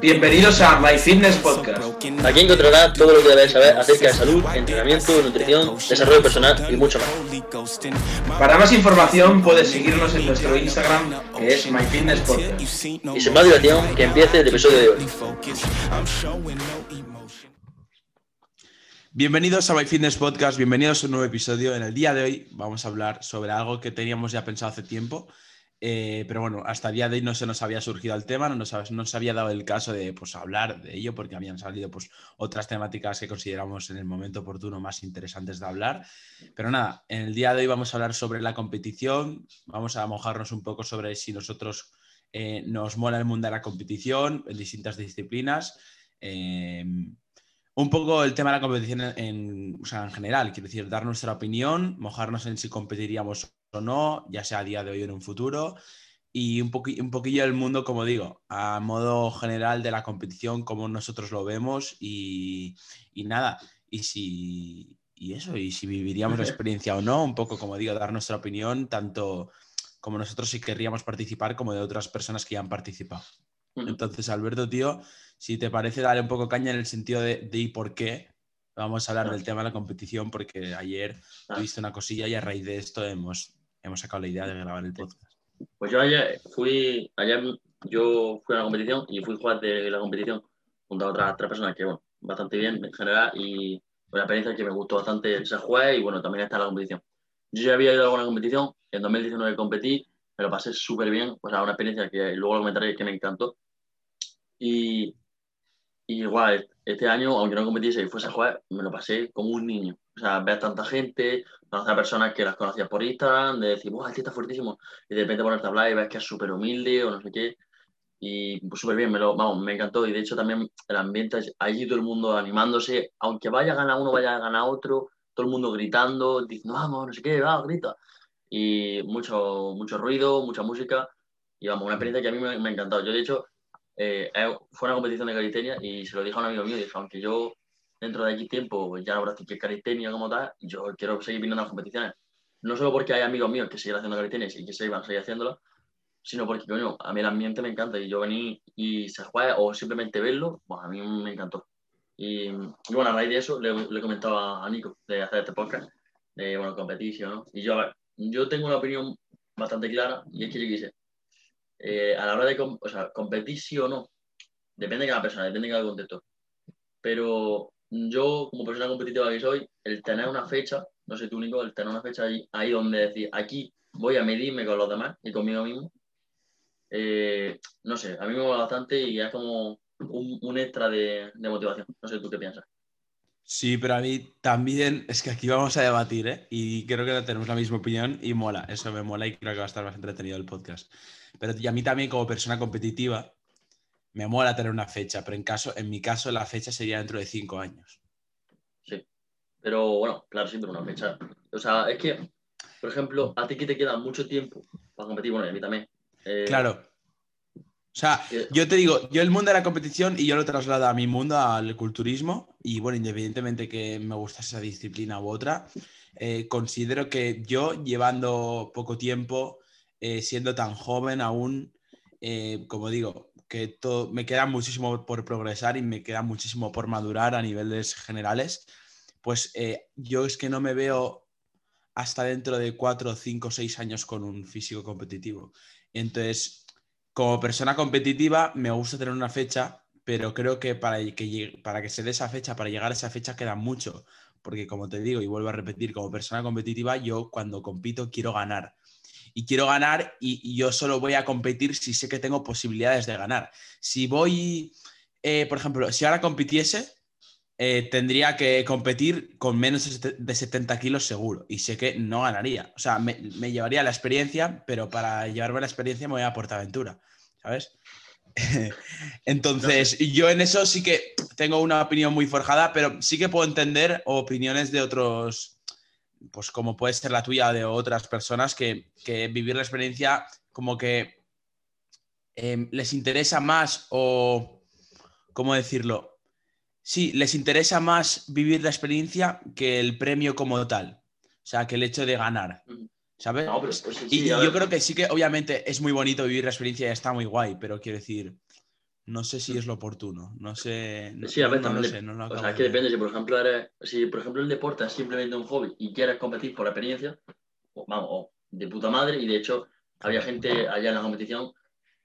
Bienvenidos a My Fitness Podcast. Aquí encontrarás todo lo que debes saber acerca de salud, entrenamiento, nutrición, desarrollo personal y mucho más. Para más información puedes seguirnos en nuestro Instagram que es My Fitness Podcast. Y sin más dilación, que empiece el episodio de hoy. Bienvenidos a My Fitness Podcast, bienvenidos a un nuevo episodio. En el día de hoy vamos a hablar sobre algo que teníamos ya pensado hace tiempo, eh, pero bueno, hasta el día de hoy no se nos había surgido el tema, no nos, no se había dado el caso de pues, hablar de ello porque habían salido pues, otras temáticas que consideramos en el momento oportuno más interesantes de hablar. Pero nada, en el día de hoy vamos a hablar sobre la competición, vamos a mojarnos un poco sobre si nosotros eh, nos mola el mundo de la competición en distintas disciplinas. Eh, un poco el tema de la competición en, en general, quiero decir, dar nuestra opinión, mojarnos en si competiríamos o no, ya sea a día de hoy o en un futuro, y un, un poquillo el mundo, como digo, a modo general de la competición, como nosotros lo vemos y, y nada, y si, y eso, y si viviríamos la experiencia o no, un poco, como digo, dar nuestra opinión, tanto como nosotros si querríamos participar, como de otras personas que ya han participado. Entonces, Alberto, tío, si te parece, darle un poco caña en el sentido de, de y por qué. Vamos a hablar del tema de la competición porque ayer Ah. tuviste una cosilla y a raíz de esto hemos, hemos sacado la idea de grabar el podcast. Pues yo ayer fui, ayer yo fui a una competición y fui juez de la competición junto a otras tres personas que, bueno, bastante bien en general y una experiencia que me gustó bastante ser juez y, bueno, también en la competición. Yo ya había ido a alguna competición, en 2019 competí, me lo pasé súper bien, o sea, una experiencia que luego lo comentaré que me encantó. Y, y igual, este año, aunque no competiese y fuese juez, me lo pasé como un niño. O sea, ver tanta gente, conocer a personas que las conocías por Instagram, de decir, ¡buah, este está fuertísimo! Y de repente ponerte a hablar y ves que es súper humilde o no sé qué. Y pues súper bien, me lo, vamos, me encantó. Y de hecho también el ambiente, allí todo el mundo animándose, aunque vaya a ganar uno, vaya a ganar otro, todo el mundo gritando, diciendo, vamos, no sé qué, va, grita. Y mucho, mucho ruido, mucha música. Y vamos, una experiencia que a mí me, me ha encantado. Yo, de hecho, eh, fue una competición de calistenia y se lo dije a un amigo mío, dije, aunque yo dentro de aquí tiempo pues, ya no practiqué calistenia como tal, yo quiero seguir viniendo a las competiciones. No solo porque hay amigos míos que siguen haciendo calistenia y que se iban a seguir haciéndolo, sino porque, coño, a mí el ambiente me encanta y yo venir y se juega o simplemente verlo, pues a mí me encantó. Y, y bueno, a raíz de eso le, le comentaba a Nico de hacer este podcast, de, bueno, competición, ¿no? Y yo, a ver, yo tengo una opinión bastante clara y es que yo quise, eh, a la hora de o sea, competir sí o no, depende de cada persona, depende de cada contexto. Pero yo, como persona competitiva que soy, el tener una fecha, no sé tú, Nico, el tener una fecha ahí, ahí donde decir, aquí voy a medirme con los demás y conmigo mismo, eh, no sé, a mí me mola bastante y es como un, un extra de, de, motivación. No sé tú qué piensas. Sí, pero a mí también es que aquí vamos a debatir, ¿eh? Y creo que tenemos la misma opinión y mola, eso me mola y creo que va a estar más entretenido el podcast. Pero y a mí también como persona competitiva me mola tener una fecha, pero en, caso, en mi caso la fecha sería dentro de cinco años. Sí, pero bueno, claro, siempre una fecha. O sea, es que, por ejemplo, a ti que te queda mucho tiempo para competir, bueno, y a mí también. Eh, claro. O sea, yo te digo, yo el mundo de la competición y yo lo traslado a mi mundo, al culturismo, y bueno, independientemente que me gusta esa disciplina u otra, eh, considero que yo llevando poco tiempo, eh, siendo tan joven aún, eh, como digo, que todo, me queda muchísimo por progresar y me queda muchísimo por madurar a niveles generales, pues eh, yo es que no me veo hasta dentro de cuatro, cinco, seis años con un físico competitivo. Entonces, como persona competitiva, me gusta tener una fecha, pero creo que para que, para que se dé esa fecha, para llegar a esa fecha, queda mucho. Porque como te digo, y vuelvo a repetir, como persona competitiva, yo cuando compito quiero ganar y quiero ganar y, y, yo solo voy a competir si sé que tengo posibilidades de ganar. Si voy, eh, por ejemplo, si ahora compitiese, eh, tendría que competir con menos de 70 kilos seguro y sé que no ganaría. O sea, me, me llevaría la experiencia, pero para llevarme la experiencia me voy a Portaventura, ¿sabes? Entonces, yo en eso sí que tengo una opinión muy forjada, pero sí que puedo entender opiniones de otros, pues como puede ser la tuya de otras personas que, que vivir la experiencia como que eh, les interesa más o, ¿cómo decirlo? Sí, les interesa más vivir la experiencia que el premio como tal. O sea, que el hecho de ganar. ¿Sabes? No, pues, sí, y yo creo que sí que obviamente es muy bonito vivir la experiencia y está muy guay, pero quiero decir, no sé si es lo oportuno. No sé. No, Sí, a veces no, lo sé, no lo O sea, es que depende. Si por ejemplo eres, si por ejemplo el deporte es simplemente un hobby y quieres competir por experiencia, o, vamos, o de puta madre. Y de hecho, había gente allá en la competición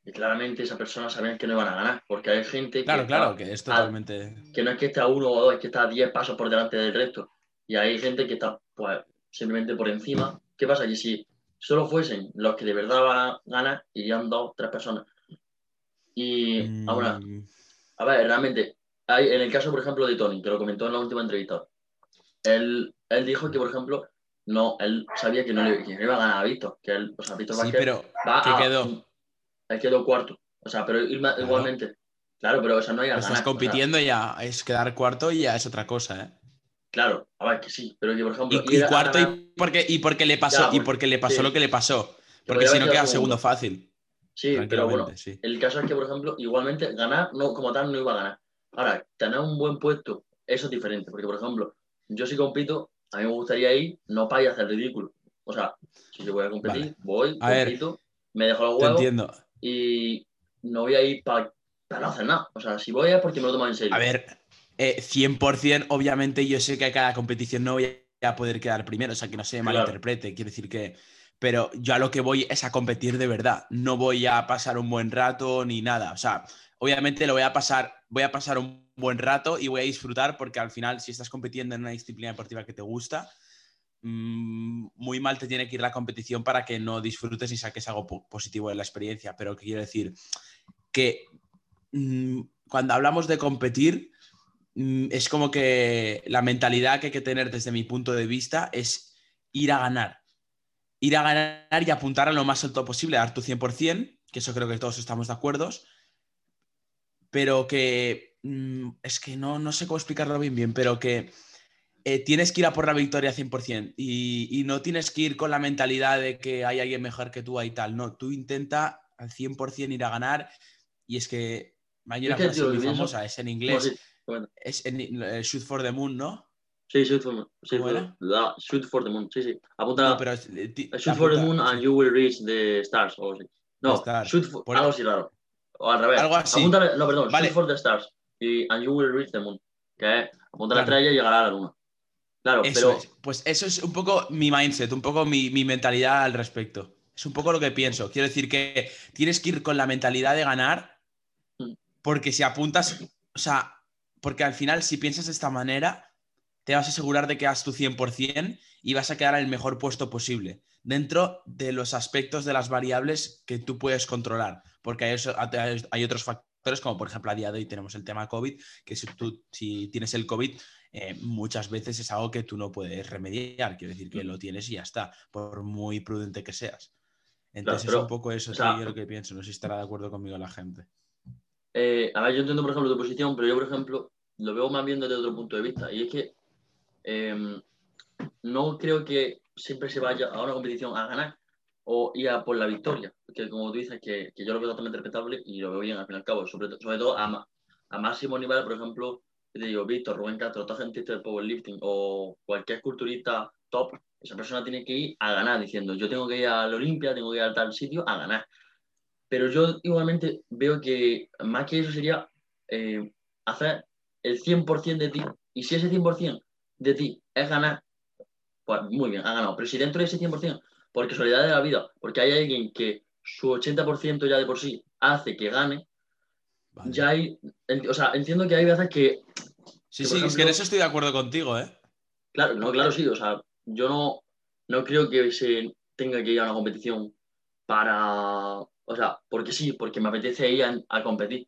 y claramente esas personas sabían que no iban a ganar. Porque hay gente Claro, que, claro, que es totalmente. que no es que esté a uno o dos, es que está a 10 pasos por delante del resto. Y hay gente que está pues, simplemente por encima. ¿Qué pasa? Que si solo fuesen los que de verdad van a ganar, irían dos, tres personas. Y ahora, Mm, a ver, realmente, hay, en el caso, por ejemplo, de Tony, que lo comentó en la última entrevista, él, él dijo que, por ejemplo, no, él sabía que no, le, que iba a ganar a Víctor, que él, o sea, Víctor sí, pero va ¿qué a- quedó? Él quedó cuarto, o sea, pero Claro. igualmente, claro, pero o sea, no hay a estás ganar. o sea, compitiendo ya, es quedar cuarto y ya es otra cosa, ¿eh? claro, a ver, que sí, pero que, por ejemplo, Y, cuarto, ganar- y porque, y porque le pasó, Ya, y porque- le pasó sí. lo que le pasó. que Porque si no queda segundo fácil. Sí, pero bueno, sí. el caso es que, por ejemplo, igualmente ganar, no, como tal, no iba a ganar. Ahora, tener un buen puesto, eso es diferente, porque, por ejemplo, yo si compito, a mí me gustaría ir, no para ir a hacer ridículo. O sea, si yo voy a competir, Vale. voy, A ver, compito, me dejo los Te huevos entiendo. y no voy a ir para no hacer nada. O sea, si voy es porque me lo tomo en serio. A ver, eh, 100%, obviamente yo sé que a cada competición no voy a poder quedar primero, o sea, que no se Claro. malinterprete, quiero decir que... Pero yo a lo que voy es a competir de verdad, no voy a pasar un buen rato ni nada, o sea, obviamente lo voy a pasar, voy a pasar un buen rato y voy a disfrutar porque al final si estás compitiendo en una disciplina deportiva que te gusta, mm, muy mal te tiene que ir la competición para que no disfrutes y saques algo po- positivo de la experiencia, pero quiero decir que mm, cuando hablamos de competir, mm, es como que la mentalidad que hay que tener desde mi punto de vista es ir a ganar. Ir a ganar y apuntar a lo más alto posible, a dar tu 100%, que eso creo que todos estamos de acuerdo, pero que mm, es que no, no sé cómo explicarlo bien bien, pero que eh, tienes que ir a por la victoria 100% y, y no tienes que ir con la mentalidad de que hay alguien mejor que tú y tal, no, tú intenta al 100% ir a ganar y es que hay una Es que, frase tío, muy famosa, es en inglés, bueno, es en eh, Shoot for the Moon, ¿no? Sí, shoot for, ¿Cómo for- shoot for the moon. Sí, sí. Apunta. No, pero eh, ti- Shoot for the apunta- moon and you will reach the stars. O así. No, shoot for, Por- algo así raro. O al revés. Algo así. Apúntale- no, perdón, Vale. shoot for the stars. Y, and you will reach the moon. Que es, apunta la estrella y llegará a la luna. Claro, Eso pero es. Pues eso es un poco mi mindset, un poco mi, mi mentalidad al respecto. Es un poco lo que pienso. Quiero decir que tienes que ir con la mentalidad de ganar, Mm. porque si apuntas, o sea, porque al final si piensas de esta manera, te vas a asegurar de que das tu 100% y vas a quedar en el mejor puesto posible, dentro de los aspectos de las variables que tú puedes controlar, porque hay, eso- hay- hay otros factores, como por ejemplo a día de hoy tenemos el tema COVID, que si tú si tienes el COVID, eh, muchas veces es algo que tú no puedes remediar, quiero decir que lo tienes y ya está, por muy prudente que seas. Entonces pero, es un poco eso o sea, yo lo que pienso, no sé si estará de acuerdo conmigo la gente. Eh, a ver, yo entiendo, por ejemplo, tu posición, pero yo, por ejemplo, lo veo más bien desde otro punto de vista. Y es que eh, no creo que siempre se vaya a una competición a ganar o ir a por la victoria. Porque como tú dices, que, que yo lo veo totalmente respetable y lo veo bien al fin y al cabo. Sobre, sobre todo a, a máximo nivel, por ejemplo, te digo, Víctor, Rubén Castro, toda gente del powerlifting o cualquier culturista top, esa persona tiene que ir a ganar, diciendo, yo tengo que ir a la Olimpia, tengo que ir a tal sitio a ganar. Pero yo igualmente veo que más que eso sería eh, hacer el 100% de ti. Y si ese 100% de ti es ganar, pues muy bien, ha ganado. Pero si dentro de ese 100%, por casualidad de la vida, porque hay alguien que su 80% ya de por sí hace que gane, Vale. ya hay. O sea, entiendo que hay veces que. sí, que, sí, es que en eso estoy de acuerdo contigo, ¿eh? Claro, no, claro, sí. O sea, yo no, no creo que se tenga que ir a una competición para. O sea, porque sí, porque me apetece ir a, a competir.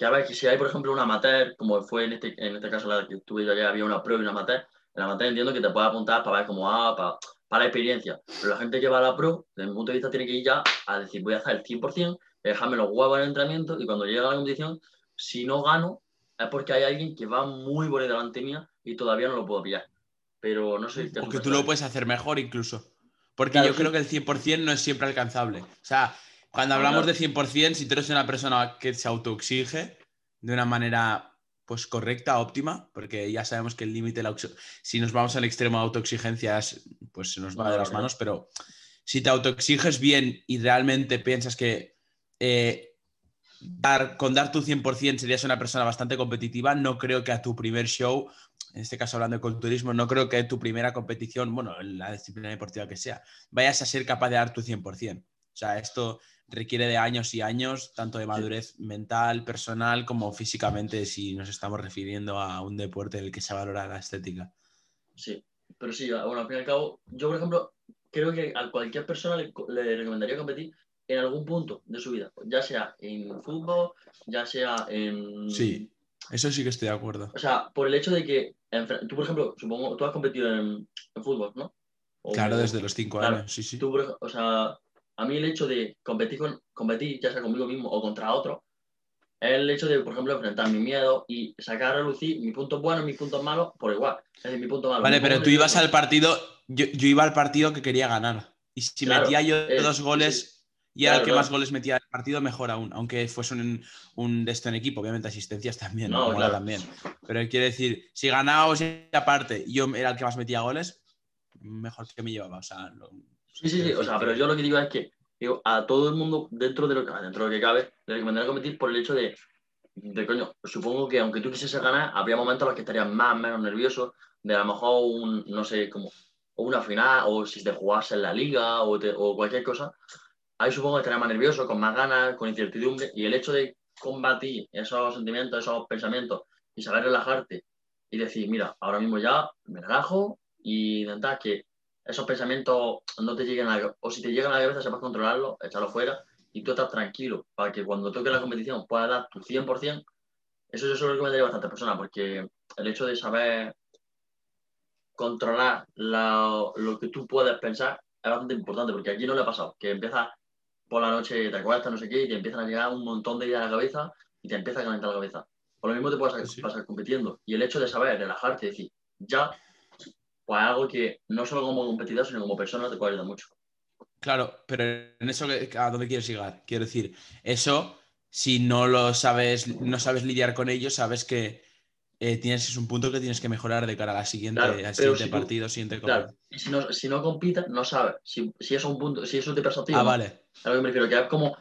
Que a ver, que si hay, por ejemplo, una amateur, como fue en este, en este caso la que tuve yo ayer, había una pro y una amateur, en la amateur entiendo que te puede apuntar para ver cómo va, para, para la experiencia. Pero la gente que va a la pro, desde mi punto de vista, tiene que ir ya a decir, voy a hacer el 100%, dejarme los huevos en el entrenamiento y cuando llegue a la competición, si no gano, es porque hay alguien que va muy por delante mía y todavía no lo puedo pillar. Pero no sé O que tú lo puedes hacer mejor incluso. Porque Claro, yo sí. creo que el 100% no es siempre alcanzable. O sea, cuando hablamos de 100%, si tú eres una persona que se autoexige de una manera pues correcta, óptima, porque ya sabemos que el límite, si nos vamos al extremo de autoexigencia, es- pues se nos va de las no. manos, pero si te autoexiges bien y realmente piensas que eh, dar, con dar tu 100% serías una persona bastante competitiva. No creo que a tu primer show, en este caso hablando de culturismo, no creo que a tu primera competición, bueno, en la disciplina deportiva que sea, vayas a ser capaz de dar tu 100%. O sea, esto requiere de años y años, tanto de madurez mental, personal, como físicamente, si nos estamos refiriendo a un deporte en el que se valora la estética. Sí, pero sí, bueno, al fin y al cabo, yo, por ejemplo, creo que a cualquier persona le, le recomendaría competir en algún punto de su vida, ya sea en fútbol, ya sea en... Sí, eso sí que estoy de acuerdo. O sea, por el hecho de que, tú, por ejemplo, supongo, tú has competido en, en fútbol, ¿no? O- Claro, desde los cinco claro, años, sí, sí. Tú, o sea, a mí el hecho de competir, con, competir, ya sea conmigo mismo o contra otro, es el hecho de, por ejemplo, enfrentar mi miedo y sacar a relucir mis puntos buenos mis puntos malos por igual. Es decir, mi punto malo. Vale, pero tú ibas al partido, yo, yo iba al partido que quería ganar. Y si Claro, metía yo eh, dos sí, goles y era el que claro. más goles metía del partido, mejor aún. Aunque fuese un, un de esto en equipo, obviamente asistencias también, No, claro. también. Pero quiere decir, si ganábamos y aparte yo era el que más metía goles, mejor que me llevaba. O sea, lo- Sí, sí, sí. O sea, pero yo lo que digo es que digo, a todo el mundo, dentro de lo que, dentro de lo que cabe, le recomendaría competir por el hecho de, de coño, supongo que aunque tú quisieses ganar, habría momentos en los que estarías más o menos nervioso, de a lo mejor un, no sé, como una final, o si te jugase en la liga, o, te- o cualquier cosa. Ahí supongo que estarías más nervioso, con más ganas, con incertidumbre, y el hecho de combatir esos sentimientos, esos pensamientos, y saber relajarte, y decir, mira, ahora mismo ya me relajo, y intentar que esos pensamientos no te lleguen a la o si te llegan a la cabeza sepas controlarlos, echarlos fuera y tú estás tranquilo para que cuando toque la competición puedas dar tu 100%. Eso yo se lo recomendaría a bastantes personas porque el hecho de saber controlar la- lo que tú puedes pensar es bastante importante porque aquí no le ha pasado, que empiezas por la noche, te acuestas, no sé qué, y te empiezan a llegar un montón de ideas a la cabeza y te empieza a calentar la cabeza. Por lo mismo te puede Sí. pasar compitiendo. Y el hecho de saber relajarte y decir, ya, pues algo que no solo como competidor, sino como persona te puede ayudar mucho. Claro, pero en eso a dónde quieres llegar. Quiero decir, eso, si no lo sabes, no sabes lidiar con ello, sabes que eh, tienes es un punto que tienes que mejorar de cara a la siguiente, Claro, al siguiente si tú- partido, siguiente Claro, y si no, si no compitas, no sabes si, si eso es un punto, si eso te pasa a ti. Ah, no. vale. A lo que me refiero, que es como,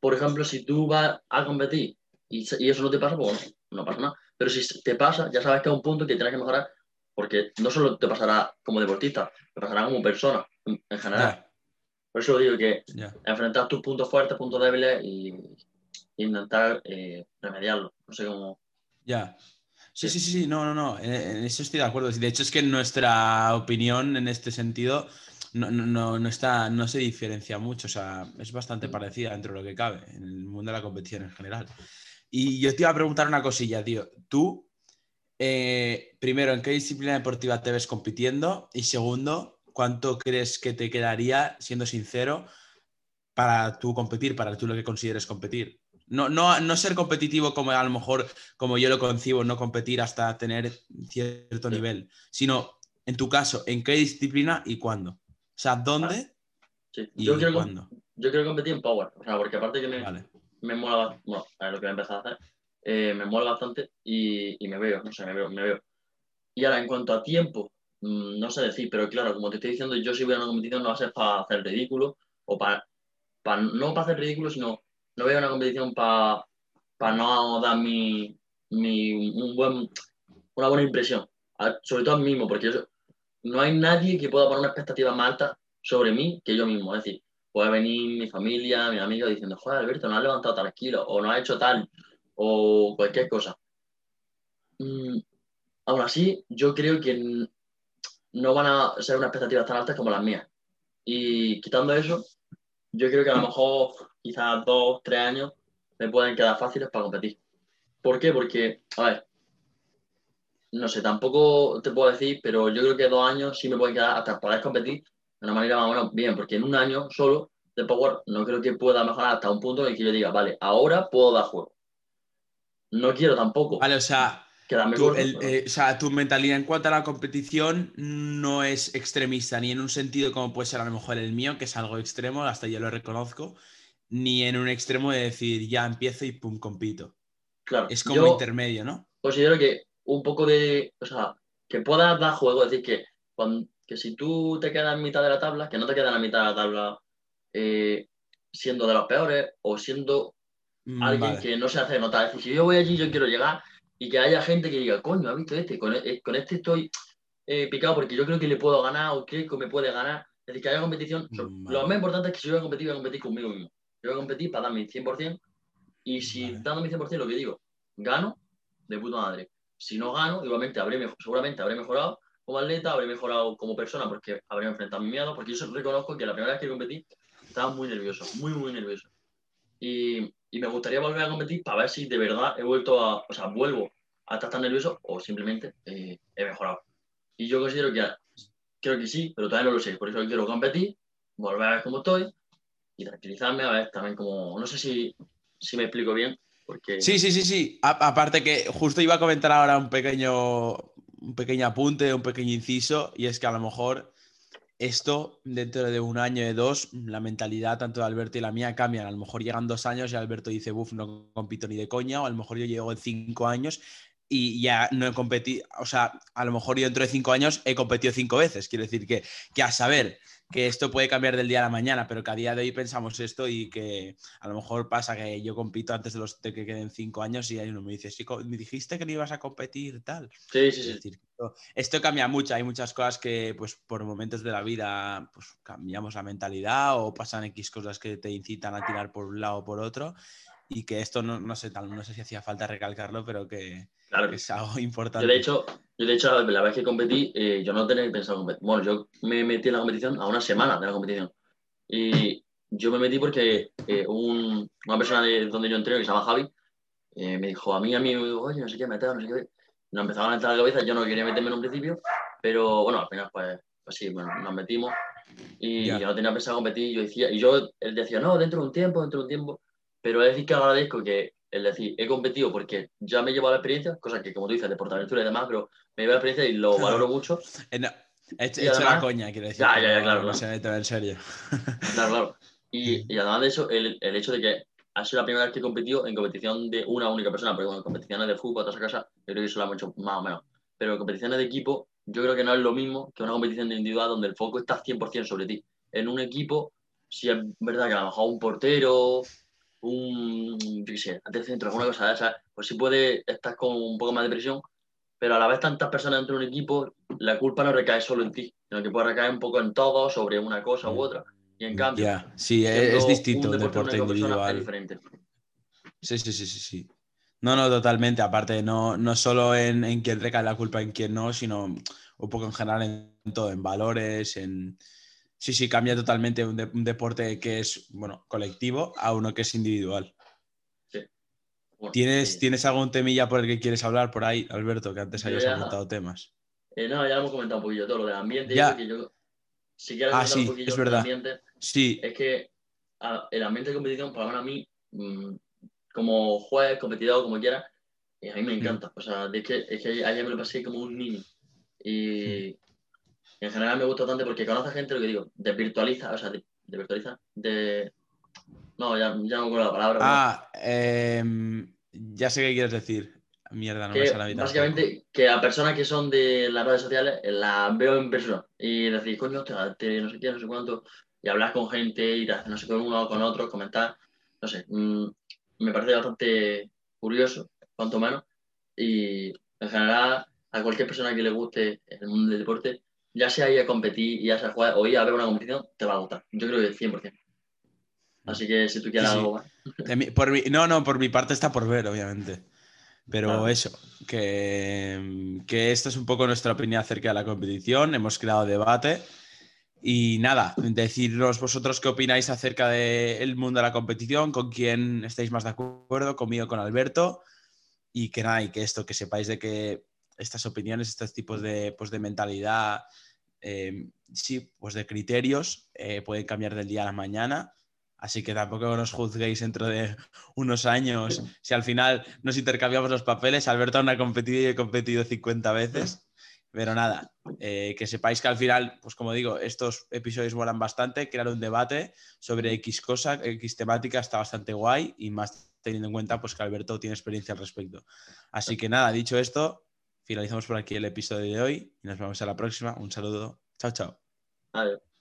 por ejemplo, si tú vas a competir y, y eso no te pasa, pues no, no pasa nada. Pero si te pasa, ya sabes que es un punto que tienes que mejorar, porque no solo te pasará como deportista, te pasará como persona en, en general. Ya, Por eso digo que ya. enfrentar tus puntos fuertes, puntos débiles y, y intentar eh, remediarlo. No sé cómo. Ya. Sí, Sí. sí, sí, sí, no, no, no, en, en eso estoy de acuerdo. De hecho, es que nuestra opinión en este sentido no, no, no, no está, no se diferencia mucho, o sea, es bastante parecida dentro de lo que cabe en el mundo de la competición en general. Y yo te iba a preguntar una cosilla, tío. Tú, eh, primero, ¿en qué disciplina deportiva te ves compitiendo? Y segundo, ¿cuánto crees que te quedaría, siendo sincero, para tú competir, para tú lo que consideres competir? No, no, no ser competitivo como a lo mejor como yo lo concibo, no competir hasta tener cierto Sí. nivel, sino en tu caso, ¿en qué disciplina y cuándo? O sea, ¿dónde Sí. y Yo, quiero, cuándo? yo quiero competir en Power, o sea, porque aparte que me, Vale. me mola, bueno, es lo que he empezado a hacer, eh, me mola bastante y, y me veo, no sé, me veo, me veo. Y ahora, en cuanto a tiempo, mm, no sé decir, pero claro, como te estoy diciendo, yo si voy a una competición no va a ser para hacer ridículo, o para, para no para hacer ridículo, sino no voy a una competición para, para no dar mi, mi, un buen, una buena impresión, sobre todo a mí mismo, porque yo- no hay nadie que pueda poner una expectativa más alta sobre mí que yo mismo, es decir, puede venir mi familia, mi amigo diciendo, joder, Alberto, no has levantado tal kilo, o no has hecho tal, o cualquier cosa. Mm, aún así, yo creo que no van a ser unas expectativas tan altas como las mías. Y quitando eso, yo creo que a lo mejor quizás dos, tres años me pueden quedar fáciles para competir. ¿Por qué? Porque, a ver, no sé, tampoco te puedo decir, pero yo creo que dos años sí me pueden quedar hasta poder competir de una manera más o menos bien, porque en un año solo de Power no creo que pueda mejorar hasta un punto en el que yo diga, vale, ahora puedo dar juego. No quiero tampoco Vale, o sea, quedarme tu, corto, el- pero- eh, o sea, tu mentalidad en cuanto a la competición no es extremista, ni en un sentido como puede ser a lo mejor el mío, que es algo extremo, hasta yo lo reconozco, ni en un extremo de decir ya empiezo y pum, compito. claro, Es como yo intermedio, ¿no? considero que un poco de, o sea, que puedas dar juego, es decir, que, cuan- que si tú te quedas en mitad de la tabla, que no te quedas en la mitad de la tabla eh, siendo de los peores o siendo alguien vale. que no se hace notar. Es decir, si yo voy allí, yo quiero llegar y que haya gente que diga, coño, ¿has visto este? Con, eh, con este estoy eh, picado porque yo creo que le puedo ganar o creo que me puede ganar. Es decir, que haya competición. Mm, Lo vale. más importante es que si yo voy a competir, voy a competir conmigo mismo. Yo voy a competir para dar mi 100% y si Vale. dando mi 100% lo que digo, gano, de puta madre. Si no gano, igualmente habré seguramente habré mejorado como atleta, habré mejorado como persona porque habré enfrentado mi miedo, porque yo reconozco que la primera vez que competí estaba muy nervioso, muy, muy nervioso. Y, y me gustaría volver a competir para ver si de verdad he vuelto a, o sea, vuelvo a estar tan nervioso o simplemente eh, he mejorado. Y yo considero que creo que sí, pero todavía no lo sé. Por eso quiero competir, volver a ver cómo estoy y tranquilizarme a ver también como, no sé si, si me explico bien, porque... Sí, sí, sí, sí. A- aparte que justo iba a comentar ahora un pequeño, un pequeño apunte, un pequeño inciso, y es que a lo mejor esto dentro de un año, de dos, la mentalidad tanto de Alberto y la mía cambian. A lo mejor llegan dos años y Alberto dice, buf, no compito ni de coña, o a lo mejor yo llego en cinco años y ya no he competido, o sea, a lo mejor yo dentro de cinco años he competido cinco veces. Quiero decir que, que a saber que esto puede cambiar del día a la mañana, pero que a día de hoy pensamos esto y que a lo mejor pasa que yo compito antes de los de que queden cinco años y hay uno me dice, sí, me dijiste que no ibas a competir, tal. Sí, sí, Es sí. decir, esto, esto cambia mucho, hay muchas cosas que pues por momentos de la vida pues cambiamos la mentalidad o pasan X cosas que te incitan a tirar por un lado o por otro y que esto no, no sé, tal, no sé si hacía falta recalcarlo, pero que, Claro. que es algo importante. Yo de hecho, yo de hecho la vez que competí, eh, yo no tenía pensado competir. Bueno, yo me metí en la competición a una semana de la competición. Y yo me metí porque eh, un- una persona de donde yo entreno, que se llama Javi, eh, me dijo a mí, a mí, oye, no sé qué, meter, no sé qué. Nos empezaban a entrar a la cabeza, yo no quería meterme en un principio, pero bueno, al final pues, pues sí, bueno, nos metimos. Y Ya. yo no tenía pensado competir, yo decía, y yo, él decía, no, dentro de un tiempo, dentro de un tiempo. Pero es decir que agradezco que, es decir, he competido porque ya me he llevado la experiencia, cosa que como tú dices, de Portaventura y demás, pero me llevo la experiencia y lo valoro mucho. Eh, no, he hecho, Y he hecho la además- coña, quiero decir. Ya, ya, ya, claro, no claro. se mete en serio. Claro, claro. Y, y además de eso, el, el hecho de que ha sido la primera vez que he competido en competición de una única persona, porque bueno, en competiciones de fútbol, todas esas cosas, yo creo que eso lo hemos hecho más o menos. Pero en competiciones de equipo, yo creo que no es lo mismo que una competición de individual donde el foco está 100% sobre ti. En un equipo, si es verdad que a lo mejor un portero, un, yo qué sé, centro, alguna cosa de esas, pues sí puede estar con un poco más de presión, pero a la vez tantas personas dentro de un equipo, la culpa no recae solo en ti, sino que puede recaer un poco en todos, sobre una cosa u otra. Y en cambio, Ya, sí, es, siendo es distinto un deporte persona, individual. Es diferente. Sí, sí, sí, sí, sí. No, no, totalmente. Aparte, no, no solo en, en quién recae la culpa, en quién no, sino un poco en general en todo, en valores, en... Sí, sí, cambia totalmente un, de- un deporte que es, bueno, colectivo a uno que es individual. Bueno, ¿Tienes, sí. ¿Tienes algún temilla por el que quieres hablar por ahí, Alberto, que antes Yo habías ya- apuntado temas? Eh, no, ya lo hemos comentado un poquillo todo lo del ambiente. Ya. eso que yo, si quieres Ah, sí, un poquillo es del verdad. ambiente, Sí, es que a- el ambiente de competición, por lo menos a mí, mm, como juez, competidor, como quiera, eh, a mí Mm. me encanta. O sea, de que, es que ayer me lo pasé como un niño. Y en general me gusta tanto porque conoce gente, lo que digo, desvirtualiza, o sea, de, desvirtualiza, de... No, ya, ya no me acuerdo la palabra. pero Ah, em, ya sé qué quieres decir. Mierda, no me que sale a mí tampoco. básicamente que a personas que son de las redes sociales eh, las veo en persona y decir, coño, hostia, te- no sé qué, no sé cuánto, y hablar con gente y no sé con uno o con otro, comentar, no sé, mm, me parece bastante curioso, cuanto menos, y en general a cualquier persona que le guste el mundo del deporte, ya sea ir a competir, ya sea jugar o ir a ver una competición, te va a gustar, yo creo que 100%. Así que si tú quieres Sí, sí. algo más. De mi- por mi- no, no, por mi parte está por ver, obviamente. Pero Claro. eso, que, que esta es un poco nuestra opinión acerca de la competición. Hemos creado debate. Y nada, decirnos vosotros qué opináis acerca del mundo de la competición, con quién estáis más de acuerdo, conmigo, con Alberto. Y que nada, y que esto, que sepáis de que estas opiniones, estos tipos de, pues, de mentalidad, eh, sí, pues de criterios, eh, pueden cambiar del día a la mañana. Así que tampoco nos juzguéis dentro de unos años si al final nos intercambiamos los papeles. Alberto aún ha competido y he competido 50 veces. Pero nada, eh, que sepáis que al final, pues como digo, estos episodios molan bastante. Crear un debate sobre X cosa, X temática está bastante guay y más teniendo en cuenta pues, que Alberto tiene experiencia al respecto. Así que nada, dicho esto, finalizamos por aquí el episodio de hoy y nos vemos a la próxima. Un saludo. Chao, chao. Adiós.